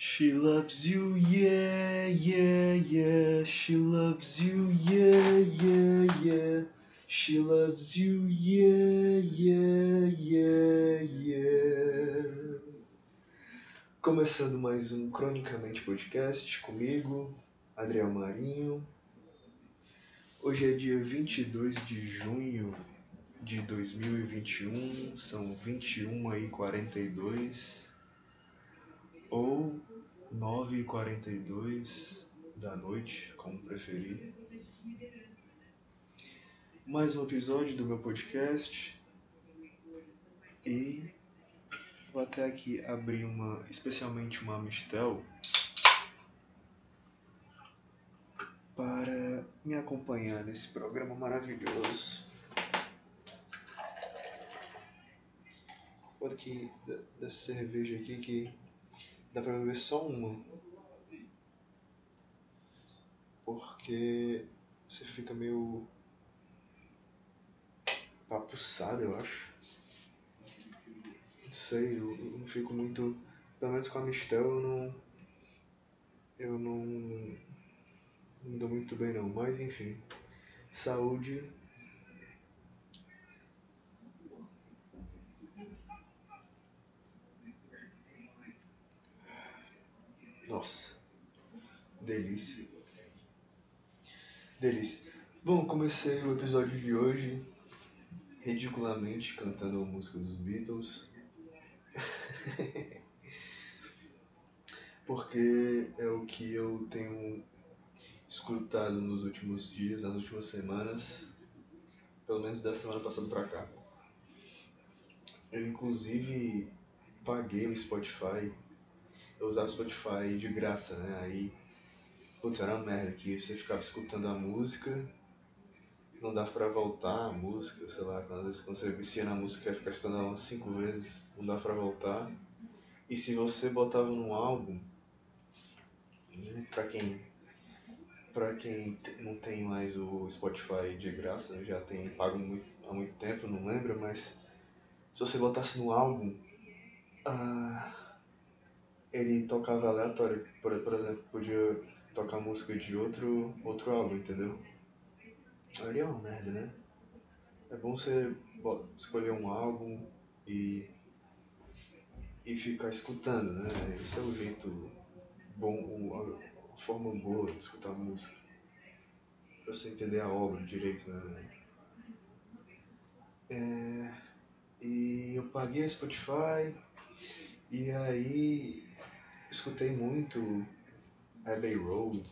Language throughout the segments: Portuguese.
She loves you, yeah, yeah, yeah. She loves you, yeah, yeah, yeah. She loves you, yeah, yeah, yeah, yeah. Começando mais um Cronicamente Podcast comigo, Adriel Marinho. Hoje é dia 22 de junho de 2021, são 21 e 42 ou 9 e 42 da noite, como preferir. Mais um episódio do meu podcast e vou até aqui abrir uma, especialmente uma Amistel para me acompanhar nesse programa maravilhoso. Olha aqui dessa cerveja aqui que dá pra beber só uma. Porque você fica meio papuçado, eu acho. Não sei, eu, eu não fico muito. Pelo menos com a Mistel eu não. Eu não. Não dou muito bem não, mas enfim. Saúde. Nossa. Delícia. Delícia. Bom, comecei o episódio de hoje ridiculamente cantando a música dos Beatles. Porque é o que eu tenho escutado nos últimos dias, nas últimas semanas, pelo menos da semana passada pra cá. Eu inclusive paguei o Spotify, eu usava o Spotify de graça, né? Aí, putz, era uma merda que você ficava escutando a música, não dava pra voltar a música, sei lá, às vezes quando você vicia na música fica escutando ela cinco vezes, não dava pra voltar. E se você botava num álbum, né, pra quem para quem não tem mais o Spotify de graça, já tem pago muito, há muito tempo, não lembro, mas se você botasse no álbum, uh, ele tocava aleatório. Por, por exemplo, podia tocar música de outro, outro álbum, entendeu? Aí é uma merda, né? É bom você escolher um álbum e, e ficar escutando, né? Esse é o jeito bom, forma boa de escutar música. Pra você entender a obra direito, né? É, e eu paguei a Spotify e aí escutei muito Abbey Road,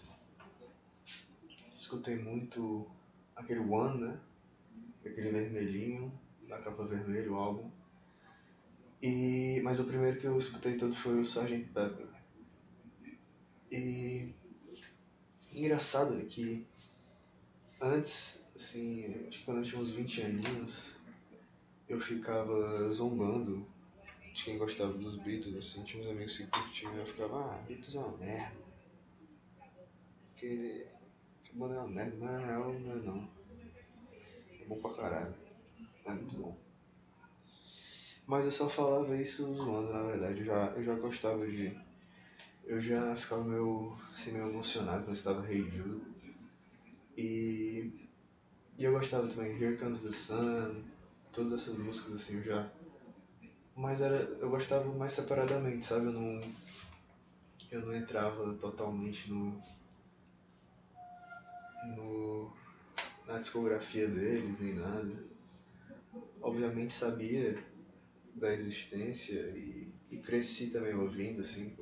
escutei muito aquele One, né? Aquele vermelhinho, da capa vermelha, o álbum. E, mas o primeiro que eu escutei todo foi o Sgt. Pepper. E engraçado é que antes, assim, acho que quando eu tinha uns 20 aninhos, eu ficava zombando de quem gostava dos Beatles, assim, tinha uns amigos que curtiam, eu ficava, ah, Beatles é uma merda. Que, que banda é uma merda, mas na real não é não. É bom pra caralho. É muito bom. Mas eu só falava isso zoando, na verdade. Eu já, eu já gostava de eu já ficava meio, assim, meio emocionado quando estava Hey Jude. E, e eu gostava também Here Comes the Sun, todas essas músicas assim, eu já. Mas era, eu gostava mais separadamente, sabe? Eu não, eu não entrava totalmente no na discografia deles nem nada. Obviamente sabia da existência e, e cresci também ouvindo assim,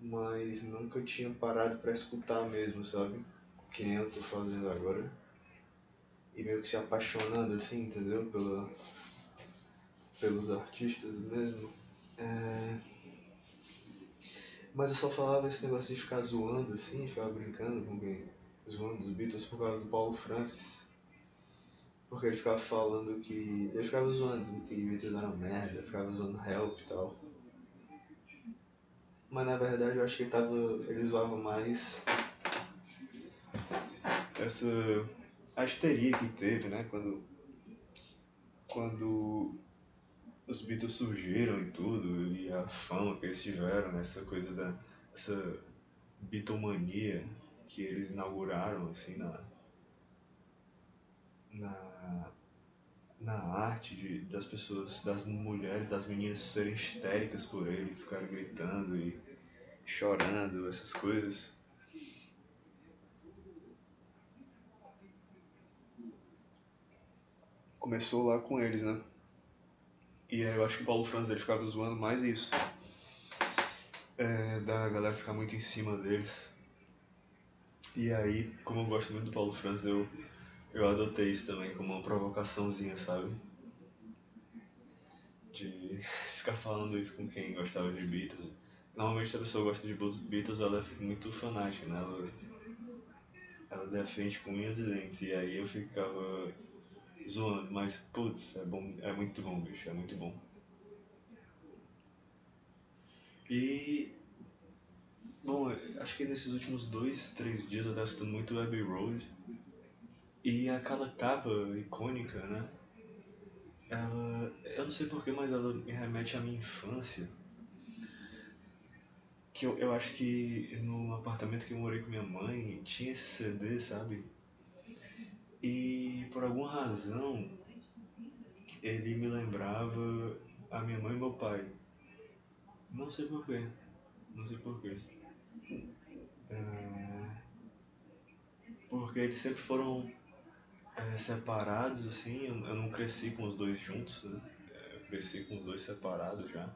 mas nunca tinha parado para escutar mesmo, sabe? Que nem eu tô fazendo agora. E meio que se apaixonando assim, entendeu? Pela, pelos artistas mesmo. É... Mas eu só falava esse negócio de ficar zoando assim, ficar brincando com quem. Zoando os Beatles por causa do Paulo Francis. Porque ele ficava falando que. Ele ficava zoando, que Beatles eram merda, ficava zoando Help e tal. Mas na verdade eu acho que ele tava. ele zoava mais essa a histeria que teve, né? Quando. Quando os Beatles surgiram e tudo, e a fama que eles tiveram, né? essa coisa da. essa bitomania que eles inauguraram assim na. na. na arte de, das pessoas, das mulheres, das meninas serem histéricas por ele, ficarem gritando e chorando, essas coisas. Começou lá com eles, né? E aí eu acho que o Paulo Franz ele ficava zoando mais isso. É, da galera ficar muito em cima deles. E aí, como eu gosto muito do Paulo Franz, eu, eu adotei isso também como uma provocaçãozinha, sabe? De ficar falando isso com quem gostava de Beatles. Normalmente se a pessoa gosta de Beatles, ela é muito fanática, né? Ela, ela defende com unhas e dentes. E aí eu ficava zoando, mas putz, é bom, é muito bom, bicho, é muito bom. E bom, acho que nesses últimos dois, três dias eu tava assistindo muito Abbey Road e aquela capa icônica, né? Ela, eu não sei porquê, mas ela me remete à minha infância. Que eu, eu acho que no apartamento que eu morei com minha mãe tinha esse CD, sabe? E por alguma razão ele me lembrava a minha mãe e meu pai. Não sei porquê. Não sei porquê. É... Porque eles sempre foram é, separados, assim. Eu, eu, não cresci com os dois juntos, né? Eu cresci com os dois separados já.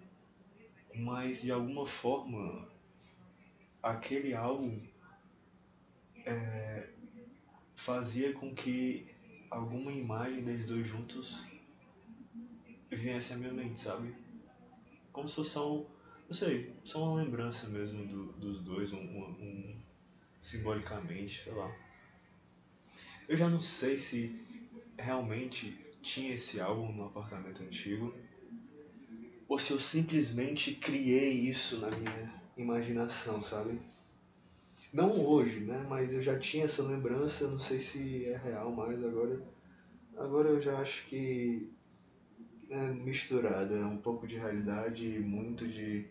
Mas de alguma forma, aquele álbum é, fazia com que alguma imagem deles dois juntos viesse à minha mente, sabe? Como se fosse um, não sei, só uma lembrança mesmo do, dos dois, um, um, um, simbolicamente, sei lá. Eu já não sei se realmente tinha esse álbum no apartamento antigo ou se eu simplesmente criei isso na minha imaginação, sabe? Não hoje, né? Mas eu já tinha essa lembrança, não sei se é real mais agora. Agora eu já acho que é misturado, é um pouco de realidade e muito de,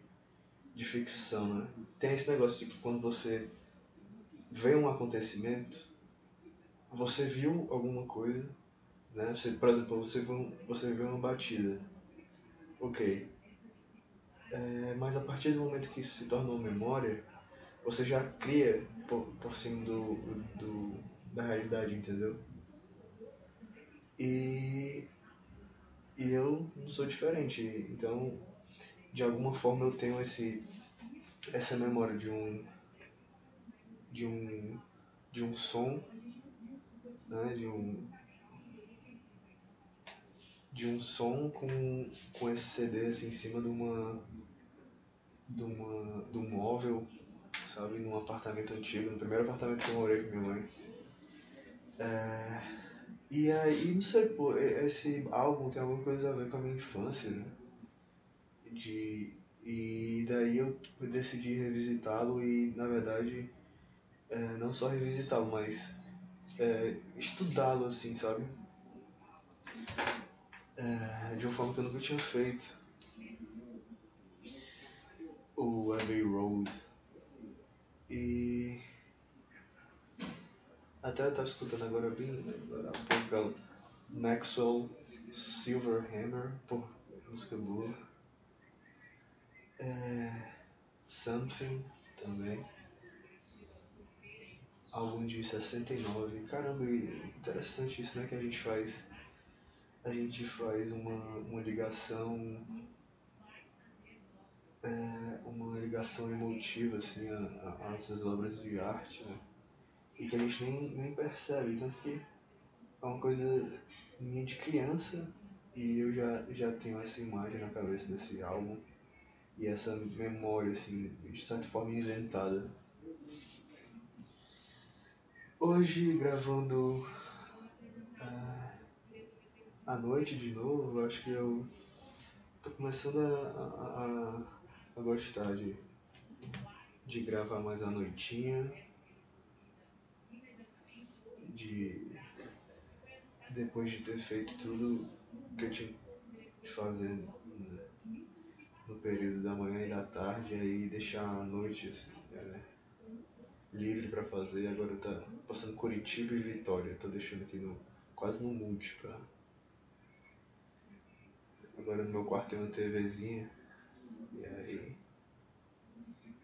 de ficção, né? Tem esse negócio de que quando você vê um acontecimento, você viu alguma coisa, né? Você, por exemplo, você viu, você uma batida. Ok. É, mas a partir do momento que isso se torna uma memória, você já cria por, por cima do, do, da realidade, entendeu? E, e eu não sou diferente, então de alguma forma eu tenho esse essa memória de um de um de um som, né, de um de um som com, com esse CD assim, em cima de uma de uma de um móvel sabe? Num apartamento antigo, no primeiro apartamento que eu morei com minha mãe. É... E aí, não sei, pô, esse álbum tem alguma coisa a ver com a minha infância, né? De... E daí eu decidi revisitá-lo e, na verdade, é, não só revisitá-lo, mas é, estudá-lo, assim, sabe? É, de uma forma que eu nunca tinha feito. O Abbey Road e até tava escutando agora bem agora há pouco Maxwell Silverhammer, pô, música boa. É, Something também. Álbum de 69. Caramba, interessante isso, né? Que a gente faz. A gente faz uma, uma ligação é, uma ligação emotiva assim, a, a, essas obras de arte, né? E que a gente nem, nem percebe, tanto que é uma coisa minha de criança e eu já, já tenho essa imagem na cabeça desse álbum e essa memória, assim, de certa forma inventada. Hoje, gravando uh, à noite de novo, acho que eu tô começando a, a, a a gostar de, de gravar mais à noitinha, de depois de ter feito tudo que eu tinha que fazer período da manhã e da tarde, aí deixar a noite é, livre para fazer. Agora tá passando Curitiba e Vitória, tô deixando aqui no, quase no mute pra. Agora no meu quarto tem uma TVzinha, e aí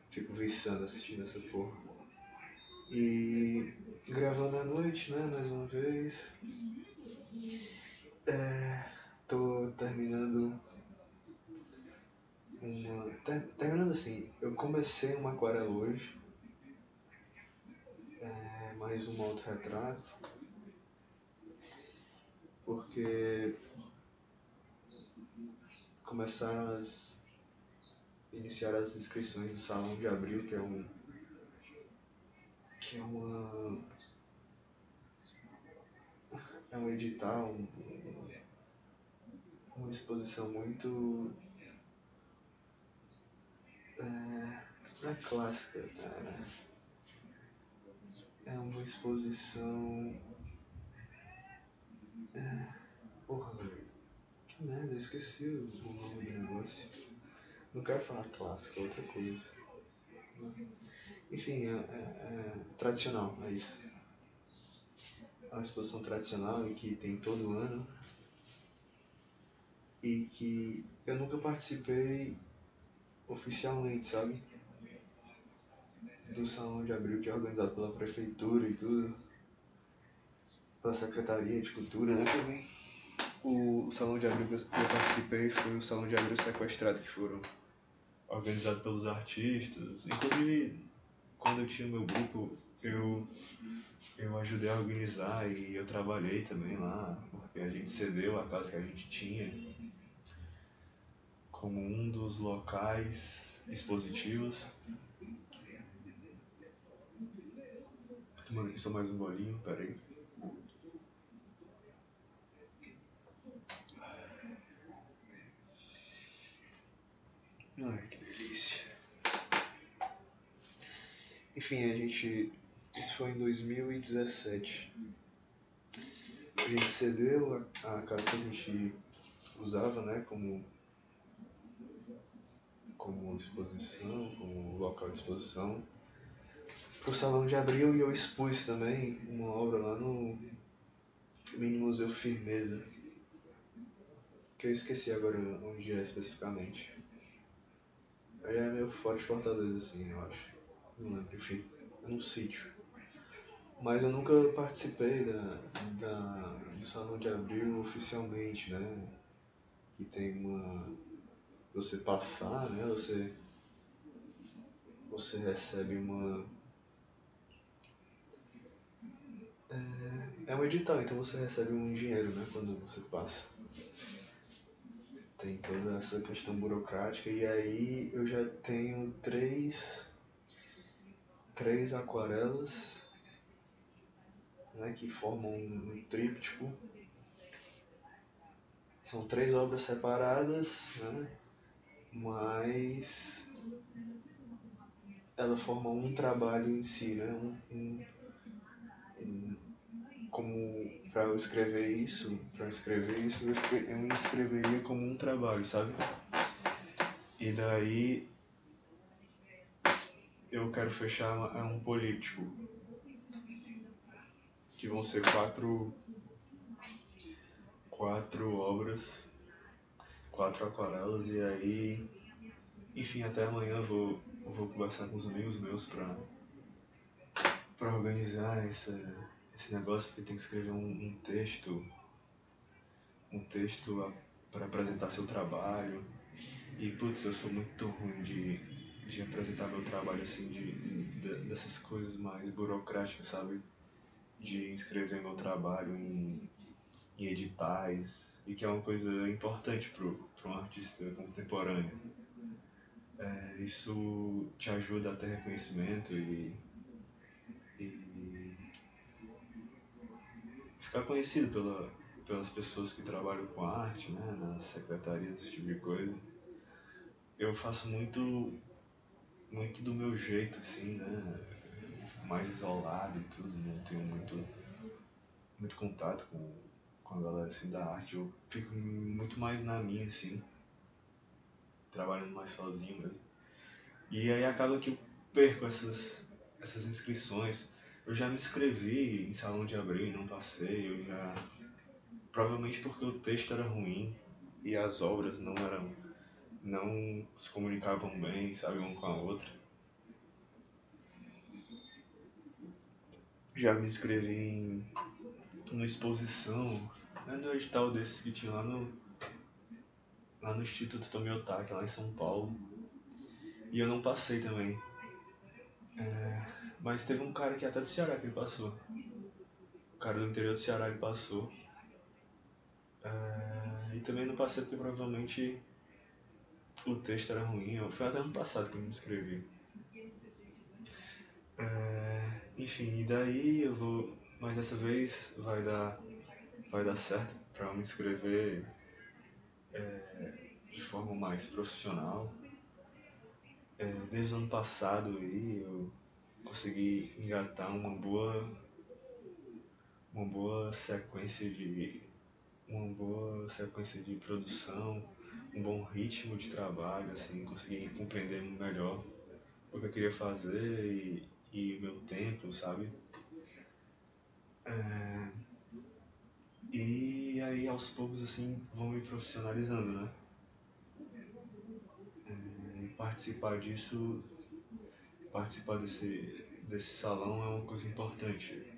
fico viçando assistindo essa porra. E gravando à noite, né, mais uma vez. É, tô terminando uma. Ter, terminando assim, eu comecei uma aquarela hoje. É, mais um autorretrato. Porque começaram as. iniciar as inscrições do Salão de Abril, que é um. que é uma. é um edital, um, uma exposição muito é, é clássica, cara. É uma exposição. É, porra. Que merda, eu esqueci o nome do negócio. Não quero falar clássica, é outra coisa. Enfim, é, é, é tradicional, é isso. É uma exposição tradicional e que tem todo ano. E que eu nunca participei oficialmente, sabe? Do Salão de Abril, que é organizado pela Prefeitura e tudo. Pela Secretaria de Cultura, né, também. O Salão de Abril que eu participei foi o Salão de Abril Sequestrado, que foram organizados pelos artistas. Inclusive, quando eu tinha meu grupo, eu, eu ajudei a organizar e eu trabalhei também lá, porque a gente cedeu a casa que a gente tinha como um dos locais expositivos. Tomando aqui só mais um bolinho, peraí. Ai, que delícia. Enfim, a gente. Isso foi em 2017. A gente cedeu a, a casa que a gente usava, né, como como exposição, como local de exposição, para o Salão de Abril e eu expus também uma obra lá no Mini Museu Firmeza, que eu esqueci agora onde é especificamente. Ele é meio fora de Fortaleza, assim, eu acho. Não lembro, enfim, é num sítio. Mas eu nunca participei da, da, do Salão de Abril oficialmente, né? Que tem uma você passar, né? Você, você recebe uma. É, é um edital, então você recebe um dinheiro, né? Quando você passa. Tem toda essa questão burocrática e aí eu já tenho três. Três aquarelas né, que formam um tríptico. São três obras separadas, né? Mas ela forma um trabalho em si, né? Um, um, como para eu escrever isso, para escrever isso, eu, eu escreveria como um trabalho, sabe? E daí eu quero fechar é um político que vão ser quatro quatro obras quatro aquarelas e aí, enfim, até amanhã vou, vou conversar com os amigos meus pra, pra organizar essa, esse negócio, porque tem que escrever um, um texto, um texto para apresentar seu trabalho. E putz, eu sou muito ruim de, de apresentar meu trabalho assim, de, de, dessas coisas mais burocráticas, sabe? De inscrever meu trabalho em, em editais, e que é uma coisa importante para um artista contemporâneo. É, isso te ajuda a ter reconhecimento e, e ficar conhecido pela, pelas pessoas que trabalham com arte, né, nas secretarias, esse tipo de coisa. Eu faço muito, muito do meu jeito, assim, né, mais isolado e tudo, não tenho muito, muito contato com com a galera assim da arte, eu fico muito mais na minha, assim. trabalhando mais sozinho mesmo. E aí acaba que eu perco essas, essas inscrições. Eu já me inscrevi em salão de abril e não passei, eu já. Provavelmente porque o texto era ruim e as obras não eram. não se comunicavam bem, sabe, uma com a outra. Já me inscrevi em uma exposição, né, no edital desse que tinha lá no. lá no Instituto Tomiotaki, lá em São Paulo. E eu não passei também. É, mas teve um cara que até do Ceará que ele passou. O cara do interior do Ceará ele passou. É, e também não passei porque provavelmente o texto era ruim. Foi até ano passado que eu me inscrevi. É, enfim, e daí eu vou. Mas dessa vez vai dar, vai dar certo para me inscrever é, de forma mais profissional. É, desde o ano passado aí eu consegui engatar uma boa uma boa sequência de uma boa sequência de produção, um bom ritmo de trabalho, assim, consegui compreender melhor o que eu queria fazer e, e o meu tempo, sabe? É, e aí aos poucos assim vão me profissionalizando, né? participar disso, participar desse, desse salão é uma coisa importante.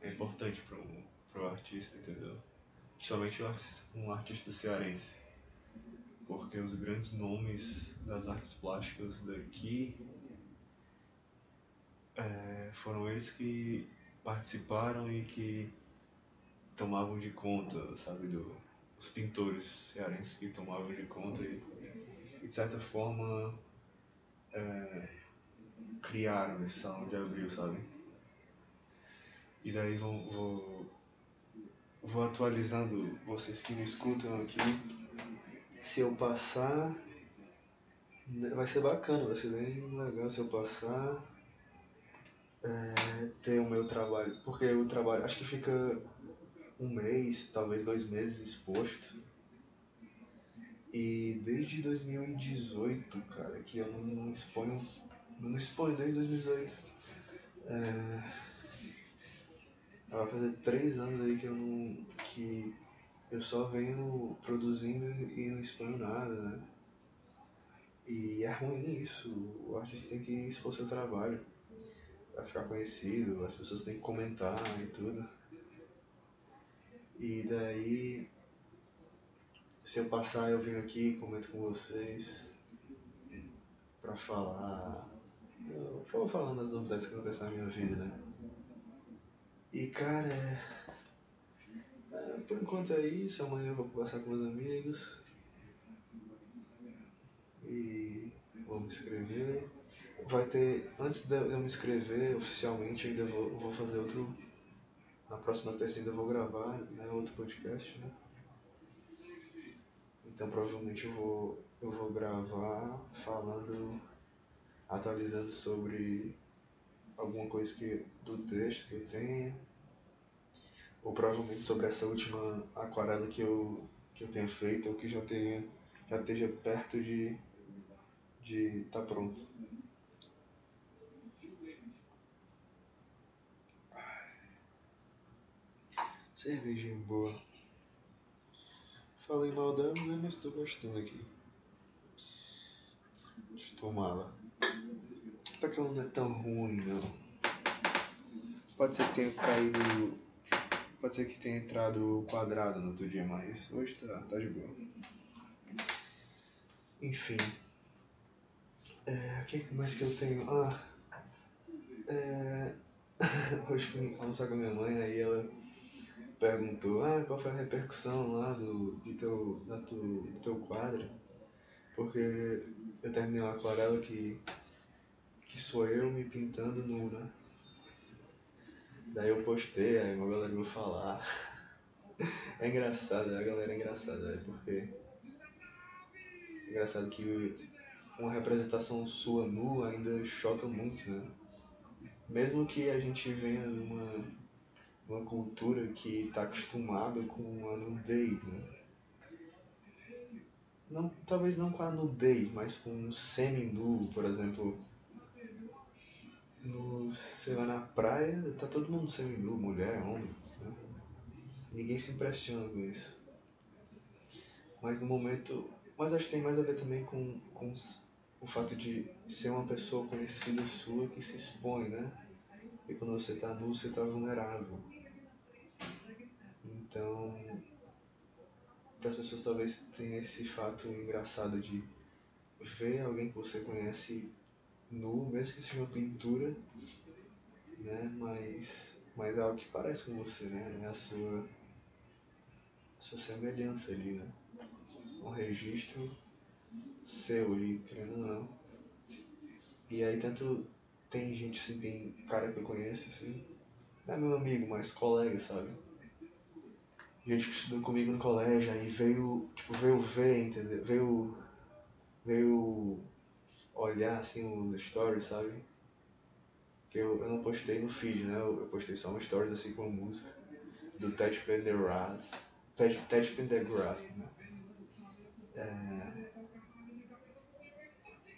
É importante para o artista, entendeu? Principalmente um artista cearense. Porque os grandes nomes das artes plásticas daqui é, foram eles que participaram e que tomavam de conta, sabe, do, os pintores cearenses que tomavam de conta e, e de certa forma, é, criaram esse salão de abril, sabe? E daí vou, vou, vou atualizando vocês que me escutam aqui. Se eu passar, vai ser bacana, vai ser bem legal se eu passar. É, ter o meu trabalho, porque o trabalho, acho que fica um mês, talvez dois meses exposto. E desde 2018, cara, que eu não exponho. Não exponho desde 2018. É, vai fazer três anos aí que eu não. que eu só venho produzindo e não exponho nada, né? E é ruim isso. O artista tem que expor seu trabalho para ficar conhecido, as pessoas têm que comentar e tudo. E daí, se eu passar, eu venho aqui, comento com vocês para falar. Eu vou falando das novidades que acontecem na minha vida, né? E cara, é, é, por enquanto é isso. Amanhã eu vou conversar com meus amigos. E vou me inscrever. Vai ter. Antes de eu me inscrever oficialmente, eu ainda vou, vou fazer outro na próxima terça ainda vou gravar né, outro podcast, né? Então provavelmente eu vou, eu vou gravar falando, atualizando sobre alguma coisa que, do texto que eu tenho. Ou provavelmente sobre essa última aquarela que eu, que eu tenha feito ou que já, tenha, já esteja perto de estar de tá pronto. Cervejinha boa. Falei mal dela, né? Mas tô gostando aqui. Deixa eu tomá-la. Só que ela não é tão ruim, não. Pode ser que tenha caído. Pode ser que tenha entrado quadrado no outro dia, mas hoje tá, tá de boa. Enfim. É, o que mais que eu tenho? Ah. É. hoje fui almoçar com a minha mãe, aí ela perguntou, ah, qual foi a repercussão lá do, do, teu, da tu, do teu quadro? Porque eu terminei uma aquarela que, que sou eu me pintando nu, né? Daí eu postei, aí uma galera veio falar. É engraçado, a galera é engraçada, é porque. É engraçado que uma representação sua nua ainda choca muito, né? Mesmo que a gente venha numa uma cultura que está acostumada com a nudez, né? não, talvez não com a nudez, mas com um semi-nu, por exemplo. No, sei lá, na praia, tá todo mundo semi-nu, mulher, homem. Né? Ninguém se impressiona com isso. Mas no momento. Mas acho que tem mais a ver também com, com o fato de ser uma pessoa conhecida sua que se expõe, né? E quando você tá nu, você tá vulnerável. Então, para as pessoas talvez tenha esse fato engraçado de ver alguém que você conhece nu, mesmo que seja uma pintura, né? Mas, mas é algo que parece com você, né? É a sua, a sua semelhança ali, né? Um registro seu ali, querendo ou não. E aí tanto tem gente assim, tem cara que eu conheço, assim, não é meu amigo, mas colega, sabe? Gente que estudou comigo no colégio, aí veio, tipo, veio ver, entendeu? Veio, veio olhar, assim, os stories, sabe? Eu, eu não postei no feed, né? Eu, eu postei só um stories, assim, com música do Ted Pendergrass. Ted, Ted Pendergrass, né? É,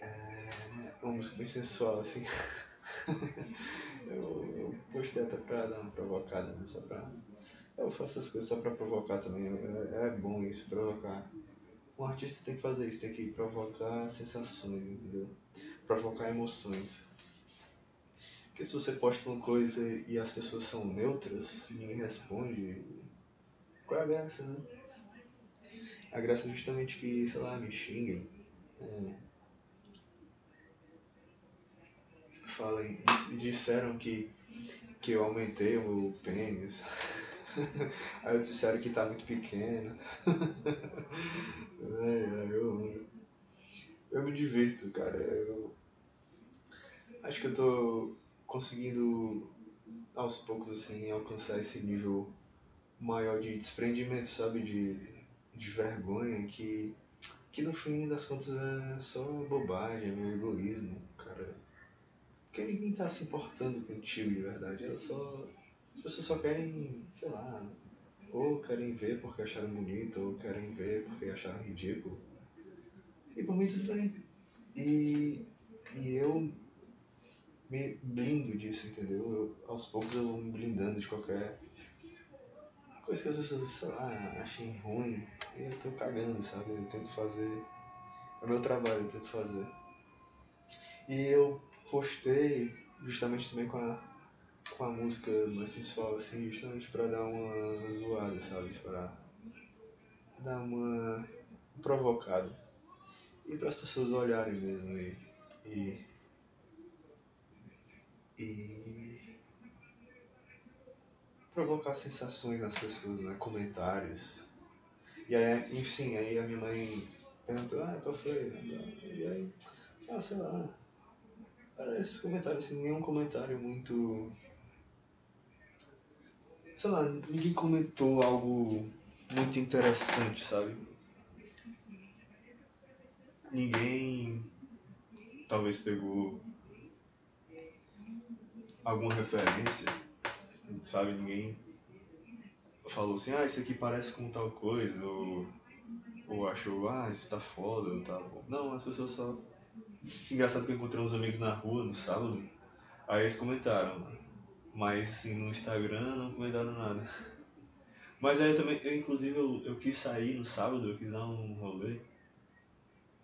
é, uma música bem sensual, assim. eu, eu postei até pra dar uma provocada, né? Só pra. Eu faço as coisas só pra provocar também. É, é bom isso, provocar. Um artista tem que fazer isso, tem que provocar sensações, entendeu? Provocar emoções. Porque se você posta uma coisa e as pessoas são neutras, ninguém responde, qual é a graça, né? A graça é justamente que, sei lá, me xinguem. É, falem, disseram que, que eu aumentei o meu pênis. Aí disseram que tá muito pequeno. ai, eu, eu me divirto, cara. Eu acho que eu tô conseguindo aos poucos assim alcançar esse nível maior de desprendimento, sabe? De, de vergonha que, que no fim das contas é só bobagem, é meu egoísmo, cara porque ninguém tá se importando contigo de verdade. Elas só. As pessoas só querem, sei lá, ou querem ver porque acharam bonito, ou querem ver porque acharam ridículo. E por mim tudo bem. E, e eu me blindo disso, entendeu? Eu, aos poucos eu vou me blindando de qualquer coisa que as pessoas, sei lá, achem ruim. E eu tô cagando, sabe? Eu tenho que fazer. É meu trabalho, eu tenho que fazer. E eu postei justamente também com a, com a música mais sensual, assim, justamente pra dar uma zoada, sabe? Pra dar uma provocada. E para as pessoas olharem mesmo e, e, e provocar sensações nas pessoas, né? Comentários. E aí, enfim, aí a minha mãe perguntou, ah, qual foi? E aí, ah, sei lá, esse comentário, assim, nenhum comentário muito. Sei lá, ninguém comentou algo muito interessante, sabe? Ninguém talvez pegou alguma referência, sabe? Ninguém falou assim, ah, isso aqui parece com tal coisa, ou, ou achou, ah, isso tá foda, ou tá bom. Não, as pessoas só Engraçado que eu encontrei uns amigos na rua no sábado, aí eles comentaram, mas assim, no Instagram não comentaram nada. Mas aí também, eu, inclusive eu, eu quis sair no sábado, eu quis dar um rolê,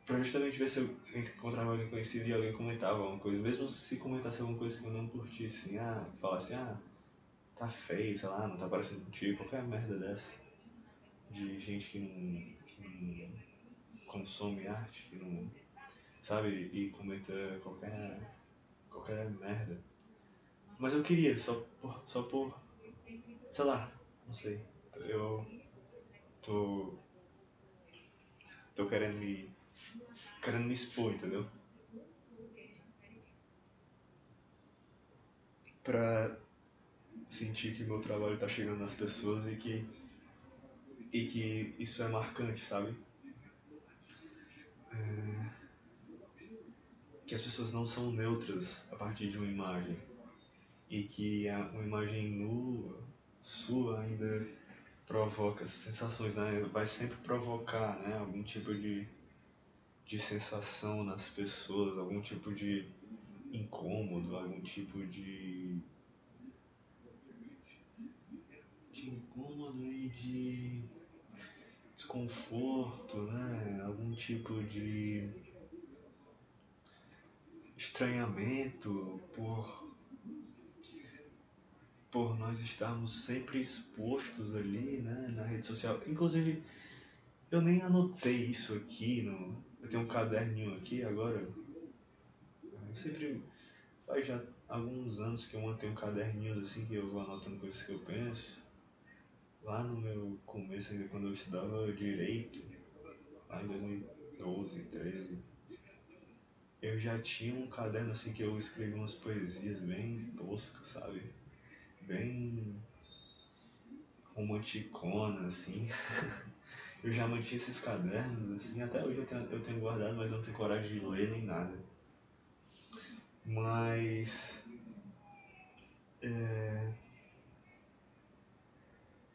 pra justamente ver se eu encontrava alguém conhecido e alguém comentava alguma coisa, mesmo se comentasse alguma coisa que eu não curtisse, assim, ah, falasse, ah, tá feio, sei lá, não tá parecendo contigo, qualquer merda dessa. De gente que não, que não consome arte, que não sabe? E comenta qualquer, qualquer merda. Mas eu queria, só por, só por, sei lá, não sei. Eu tô, tô querendo me, querendo me expor, entendeu? Pra sentir que meu trabalho tá chegando nas pessoas e que, e que isso é marcante, sabe? É que as pessoas não são neutras a partir de uma imagem e que uma imagem nua sua ainda provoca sensações, né? Vai sempre provocar, né? Algum tipo de de sensação nas pessoas, algum tipo de incômodo, algum tipo de. de incômodo e de desconforto, né? Algum tipo de estranhamento por por nós estarmos sempre expostos ali, né, na rede social. Inclusive, eu nem anotei isso aqui no, eu tenho um caderninho aqui agora. Eu sempre faz já alguns anos que eu mantenho caderninhos assim que eu vou anotando coisas que eu penso. Lá no meu começo ainda quando eu estudava direito, lá em 2012, 13 eu já tinha um caderno assim que eu escrevi umas poesias bem toscas, sabe? Bem romanticona, assim. eu já mantinha esses cadernos, assim, até hoje eu tenho, eu tenho guardado, mas não tenho coragem de ler nem nada. Mas. É...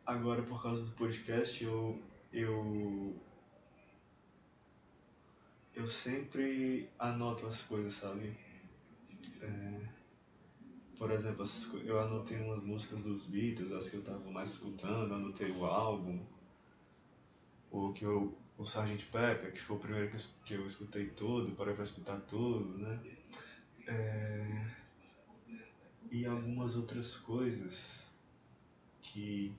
Agora, por causa do podcast, eu, eu eu sempre anoto as coisas, sabe? É, por exemplo, eu anotei umas músicas dos Beatles, as que eu tava mais escutando, anotei o álbum, o que eu, o Sgt. Pepper, que foi o primeiro que eu, que eu escutei todo, parei pra escutar tudo, né? É, e algumas outras coisas que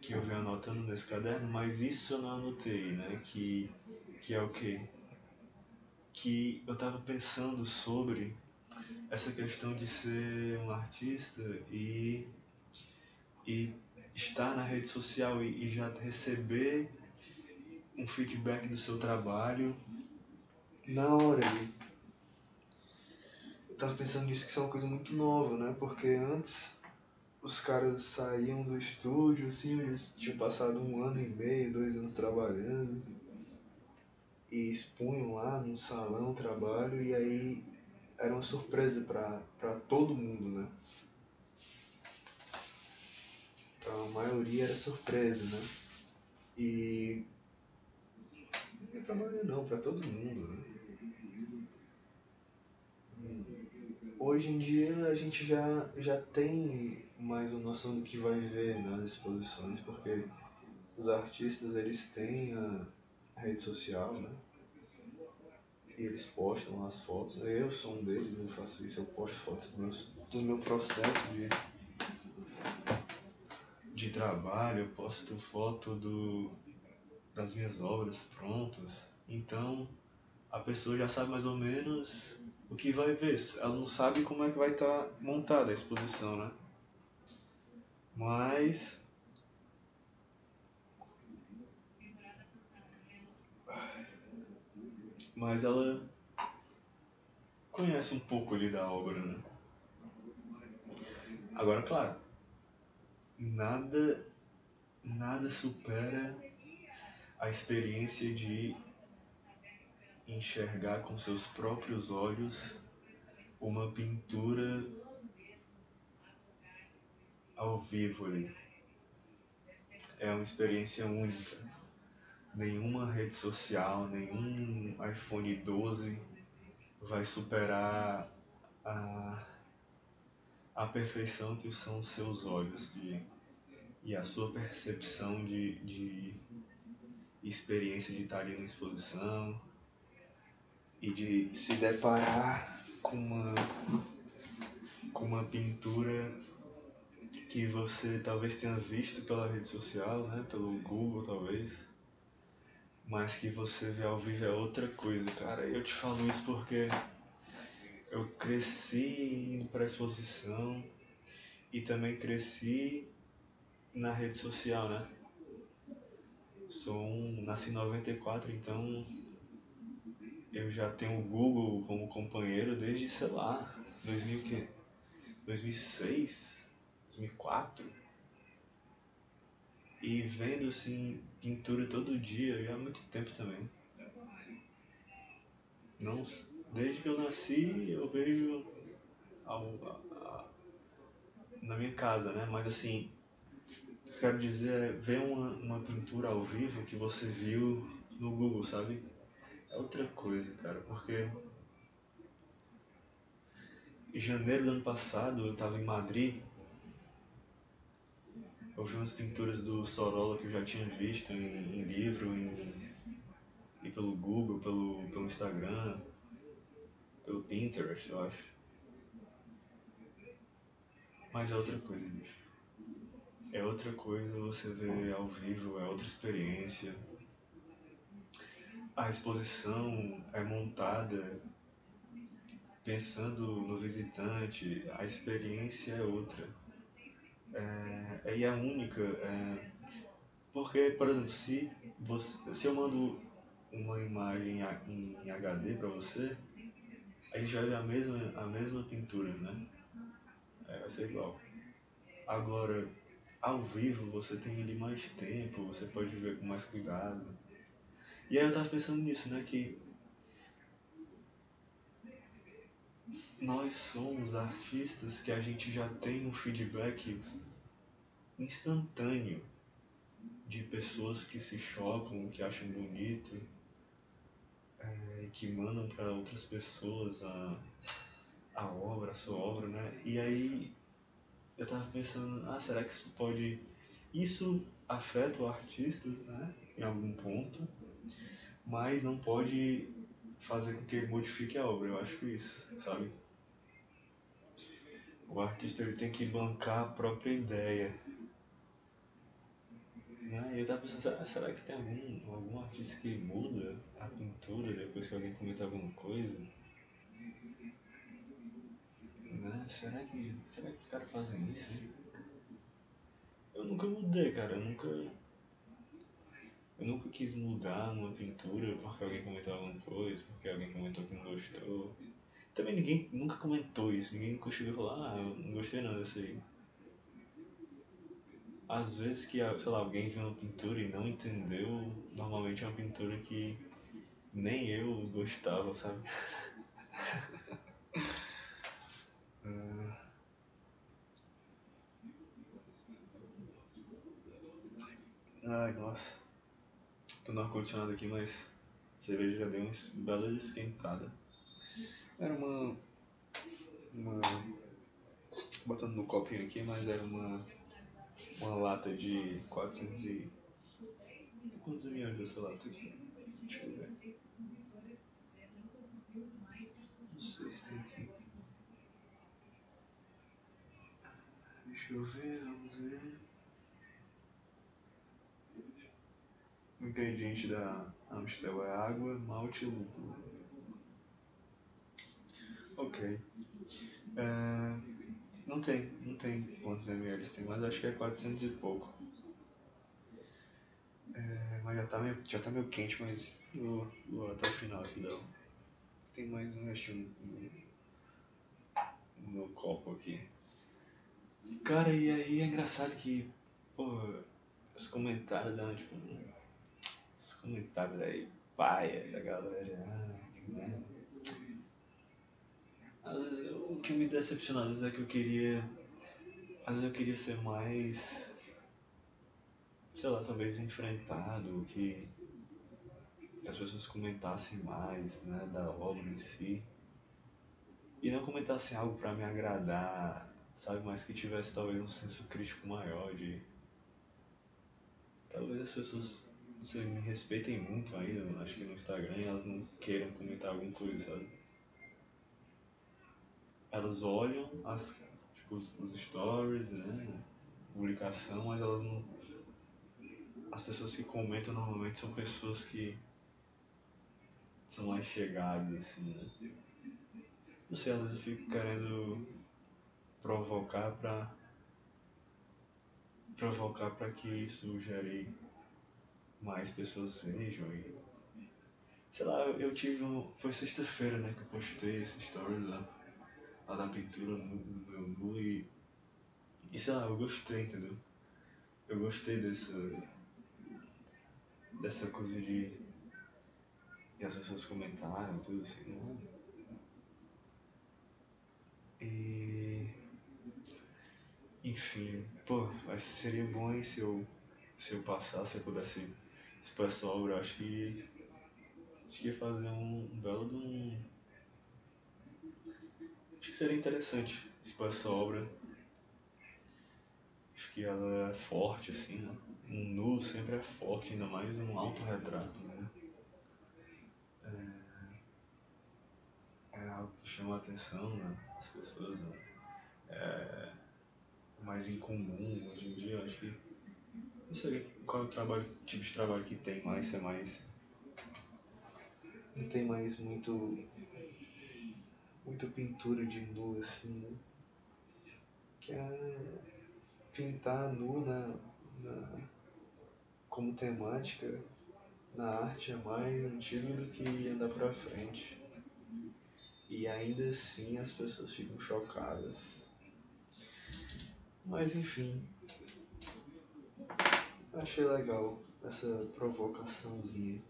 que eu venho anotando nesse caderno, mas isso eu não anotei, né? Que que é o quê? Que eu estava pensando sobre essa questão de ser um artista e, e estar na rede social e, e já receber um feedback do seu trabalho na hora. Eu tava pensando nisso que isso é uma coisa muito nova, né? Porque antes os caras saíam do estúdio, assim, eles tinham passado um ano e meio, dois anos trabalhando e expunham lá no salão trabalho e aí era uma surpresa para todo mundo, né? Pra a maioria era surpresa, né? E. Não pra maioria não, pra todo mundo, né? Hoje em dia a gente já, já tem mais uma noção do que vai ver nas exposições, porque os artistas eles têm a, rede social, né? E eles postam as fotos. Eu sou um deles, eu faço isso, eu posto fotos do meu, do meu processo de, de trabalho, eu posto foto do, das minhas obras prontas. Então a pessoa já sabe mais ou menos o que vai ver. Ela não sabe como é que vai estar tá montada a exposição, né? Mas mas ela conhece um pouco ali da obra, né? Agora, claro, nada, nada supera a experiência de enxergar com seus próprios olhos uma pintura ao vivo ali. É uma experiência única nenhuma rede social, nenhum iPhone 12 vai superar a, a perfeição que são os seus olhos de, e a sua percepção de, de experiência de estar ali numa exposição e de se deparar com uma, com uma pintura que você talvez tenha visto pela rede social, né, pelo Google talvez, mas que você vê ao vivo é outra coisa, cara. Eu te falo isso porque eu cresci indo pra exposição e também cresci na rede social, né? Sou um, nasci em 94, então eu já tenho o Google como companheiro desde, sei lá, 2000 que 2006, 2004. E vendo assim pintura todo dia, já há muito tempo também. Não, desde que eu nasci eu vejo a, a, na minha casa, né? Mas assim, o que eu quero dizer é ver uma, uma pintura ao vivo que você viu no Google, sabe? É outra coisa, cara, porque em janeiro do ano passado eu tava em Madrid. Eu vi umas pinturas do Sorolla que eu já tinha visto em, em livro, em, e pelo Google, pelo, pelo Instagram, pelo Pinterest, eu acho. Mas é outra coisa, bicho. É outra coisa você ver ao vivo, é outra experiência. A exposição é montada pensando no visitante, a experiência é outra. É, e é única. É, porque, por exemplo, se, você, se eu mando uma imagem em HD para você, a gente vai ver a mesma, a mesma pintura, né? É, vai ser igual. Agora, ao vivo você tem ali mais tempo, você pode ver com mais cuidado. E aí eu tava pensando nisso, né? Que nós somos artistas que a gente já tem um feedback instantâneo de pessoas que se chocam, que acham bonito, é, que mandam para outras pessoas a, a obra, a sua obra, né? E aí eu tava pensando, ah, será que isso pode. Isso afeta o artista, né? Em algum ponto, mas não pode fazer com que ele modifique a obra, eu acho isso, sabe? O artista ele tem que bancar a própria ideia. Né? Eu tava pensando, será, será que tem algum, algum artista que muda a pintura depois que alguém comenta alguma coisa? Né? Será que, será que os caras fazem isso? Eu nunca mudei, cara. Eu nunca. Eu nunca quis mudar uma pintura porque alguém comentou alguma coisa, porque alguém comentou que não gostou. Também ninguém nunca comentou isso, ninguém nunca chegou e falou, ah, eu não gostei não dessa aí. Às vezes que, sei lá, alguém viu uma pintura e não entendeu, normalmente é uma pintura que nem eu gostava, sabe? Ai, nossa. Tô no ar-condicionado aqui, mas a cerveja já deu uma bela esquentada. Era uma. Uma. Botando no copinho aqui, mas era uma. Uma lata de 400 e. Quantos ml dessa lata aqui? Deixa eu ver. Não sei se tem aqui. Deixa eu ver, vamos ver. O ingrediente da Amstel é água, malte e lúpulo. Ok. É, não tem, não tem quantos ml tem, mas acho que é 400 e pouco. É, mas já tá, meio, já tá meio quente, mas vou, vou até o final aqui não. Tem mais um restinho no, no copo aqui. Cara, e aí é engraçado que, pô, os comentários, né, tipo, comentários aí, paia da galera. Ah, que merda. Às vezes, o que me decepciona às vezes é que eu queria. Às vezes eu queria ser mais. Sei lá, talvez enfrentado, que as pessoas comentassem mais né, da obra em si. E não comentassem algo para me agradar, sabe? Mas que tivesse talvez um senso crítico maior de. Talvez as pessoas se me respeitem muito ainda, acho que no Instagram, elas não queiram comentar alguma coisa, sabe? Elas olham as, tipo, os, stories, né? Publicação, mas elas não. As pessoas que comentam normalmente são pessoas que são mais chegadas, assim, né? Não sei, às vezes eu fico querendo provocar pra. provocar pra que isso gere mais pessoas vejam e. Sei lá, eu tive um. Foi sexta-feira, né, que eu postei esse story lá, lá da pintura no, meu nu e. E sei lá, eu gostei, entendeu? Eu gostei dessa. dessa coisa de. E as pessoas comentaram tudo assim, né? E. Enfim, pô, mas seria bom hein, se eu. se eu passasse, se eu pudesse essa obra, acho que. Acho que ia fazer um, um belo de um. Acho que seria interessante expor essa obra. Acho que ela é forte, assim, né? Um nu sempre é forte, ainda mais um autorretrato, né? É, é algo que chama a atenção né, das pessoas, né? É mais incomum hoje em dia, acho que. Não sei qual é o trabalho, tipo de trabalho que tem mais, é mais. Não tem mais muito. Muita pintura de nu assim, né? Que é pintar nu na, na, como temática na arte é mais antigo do que andar pra frente. E ainda assim as pessoas ficam chocadas. Mas enfim. Achei legal essa provocaçãozinha.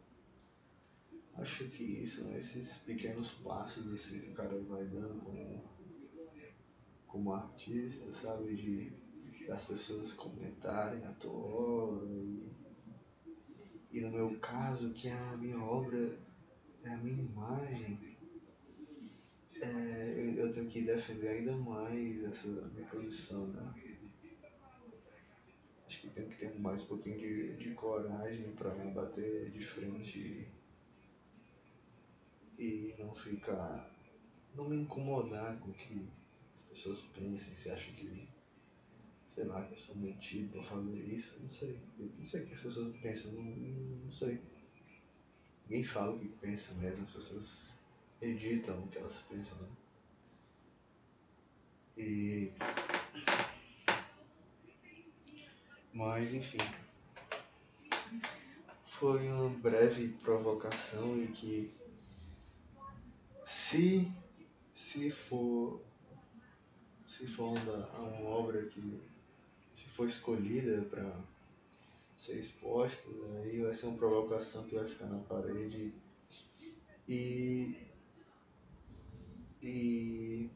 Acho que são esses pequenos passos que o cara vai dando como, como artista, sabe? De, das pessoas comentarem a tua obra e, e no meu caso, que a minha obra é a minha imagem, é, eu, eu tenho que defender ainda mais essa minha posição, né? Acho que tenho que ter mais um pouquinho de, de coragem para bater de frente e não ficar. não me incomodar com o que as pessoas pensem, se acham que. sei lá, que eu sou metido pra fazer isso, não sei. Eu não sei o que as pessoas pensam, não, não sei. Ninguém fala o que pensa mesmo, as pessoas editam o que elas pensam, né? E. Mas enfim. Foi uma breve provocação e que se se for se for uma, uma obra que se for escolhida para ser exposta, aí vai ser uma provocação que vai ficar na parede e e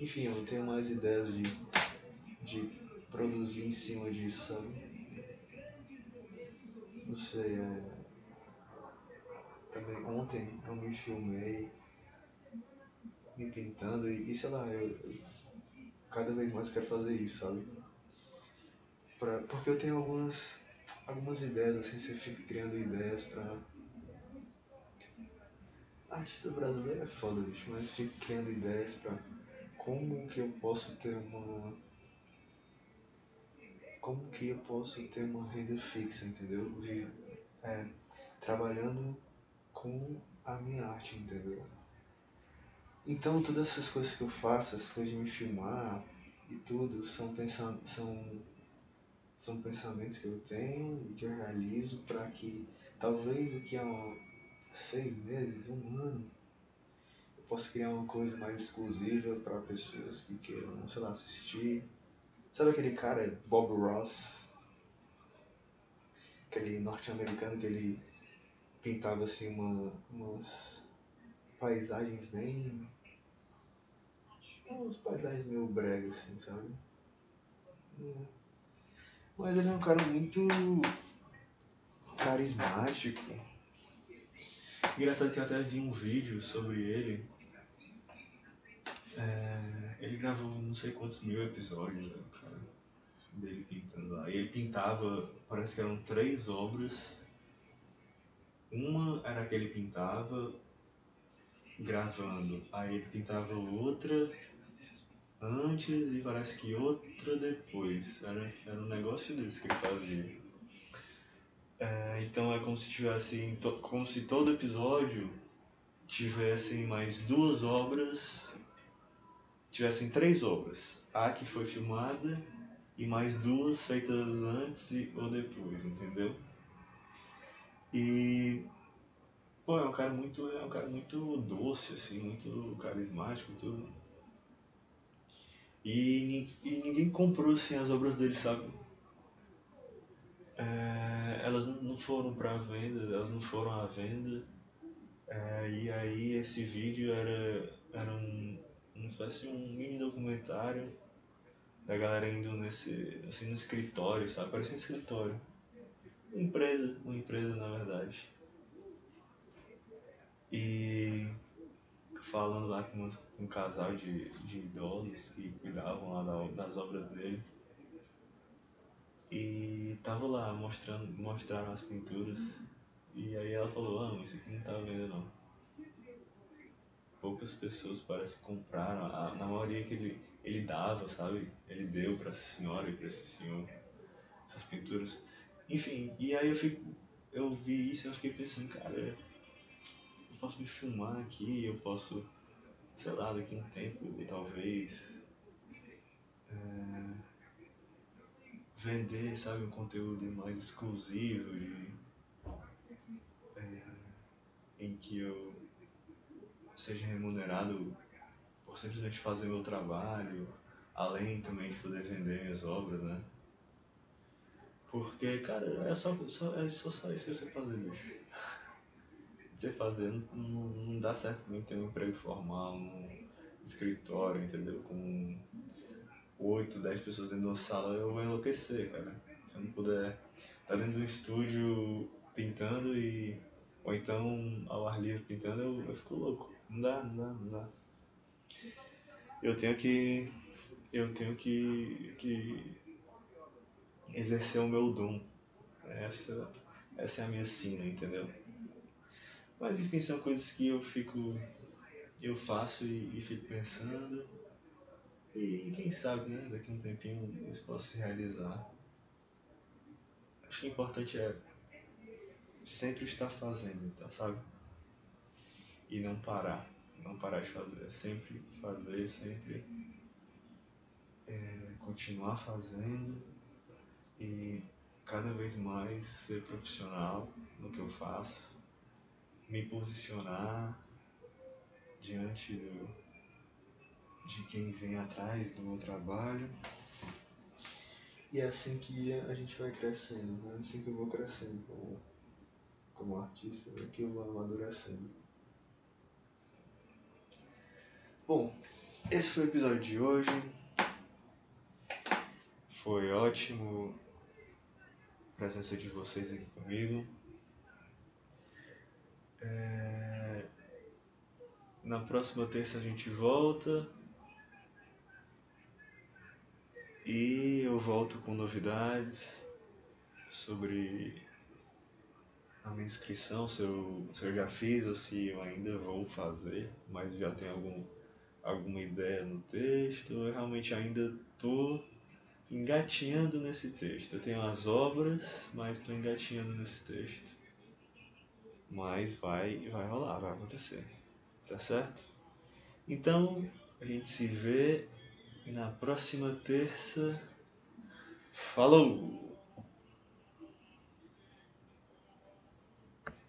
enfim, eu tenho mais ideias de, de produzir em cima disso, sabe? Não sei, é... Também ontem eu me filmei me pintando e, sei lá, eu, eu cada vez mais quero fazer isso, sabe? Pra, porque eu tenho algumas, algumas ideias, assim, você fica criando ideias pra. Artista brasileiro é foda, bicho, mas fico criando ideias pra como que eu posso ter uma. Como que eu posso ter uma renda fixa, entendeu? Vi- É, trabalhando com a minha arte, entendeu? Então todas essas coisas que eu faço, essas coisas de me filmar e tudo, são, pensa são, são pensamentos que eu tenho e que eu realizo para que talvez daqui a seis meses, um ano, eu possa criar uma coisa mais exclusiva para pessoas que queiram, sei lá, assistir. Sabe aquele cara, Bob Ross? Aquele norte-americano que ele pintava assim uma, umas paisagens bem. Umas paisagens meio brega assim, sabe? É. Mas ele é um cara muito carismático. Engraçado que eu até vi um vídeo sobre ele. É, ele gravou não sei quantos mil episódios, né, cara, dele pintando lá. E ele pintava, parece que eram três obras. Uma era que ele pintava gravando, aí ele pintava outra antes e parece que outra depois. Era, era um negócio desse que ele fazia. É, então é como se tivesse, como se todo episódio tivessem mais duas obras, tivessem três obras. A que foi filmada e mais duas feitas antes e, ou depois, entendeu? E pô, é um cara muito, é um cara muito doce assim, muito carismático tudo. E, e ninguém comprou assim as obras dele, sabe? É, elas não- foram pra venda, elas não foram à venda. É, e aí esse vídeo era, era um, uma espécie de um mini documentário da galera indo nesse, assim, no escritório, sabe? Parecia um escritório. uma empresa, uma empresa na verdade. E falando lá com um casal de, de idosos que cuidavam lá das obras dele. E tava lá mostrando, mostraram as pinturas. E aí ela falou, ah, isso aqui não tá vendo não. Poucas pessoas parece compraram, a, na maioria que ele, ele dava, sabe? Ele deu para essa senhora e para esse senhor essas pinturas. Enfim, e aí eu fico, eu vi isso e eu fiquei pensando, cara, eu posso me filmar aqui, eu posso, sei lá, daqui a um tempo, talvez. É, vender, sabe, um conteúdo mais exclusivo é, em que eu seja remunerado por simplesmente fazer meu trabalho, além também de poder vender minhas obras, né? Porque, cara, é só, só, é só, isso que você fazer, bicho. Você fazer, não, não, dá certo mim ter um emprego formal, um escritório, entendeu? Com 8, 10 pessoas dentro de uma sala, eu vou enlouquecer, cara. Se eu não puder estar tá dentro do estúdio pintando e. Ou então ao ar livre pintando, eu, eu fico louco. Não dá, não dá, não dá. Eu tenho que. Eu tenho que. que exercer o meu dom. Essa, essa é a minha sina, entendeu? Mas enfim, são coisas que eu fico. eu faço e, e fico pensando e quem sabe, né, daqui a um tempinho isso possa se realizar. Acho que o importante é sempre estar fazendo, tá, sabe? E não parar. Não parar de fazer. É sempre fazer, sempre é, continuar fazendo e cada vez mais ser profissional no que eu faço, me posicionar diante do, de quem vem atrás do meu trabalho. E é assim que a gente vai crescendo, né? é assim que eu vou crescendo como, como artista, é que eu vou amadurecendo. Bom, esse foi o episódio de hoje. Foi ótimo a presença de vocês aqui comigo. É... Na próxima terça a gente volta. E eu volto com novidades sobre a minha inscrição, se eu, se eu já fiz ou se eu ainda vou fazer, mas já tenho algum, alguma ideia no texto. Eu realmente ainda estou engatinhando nesse texto. Eu tenho as obras, mas estou engatinhando nesse texto. Mas vai, vai rolar, vai acontecer. Tá certo? Então, a gente se vê na próxima terça. Falou!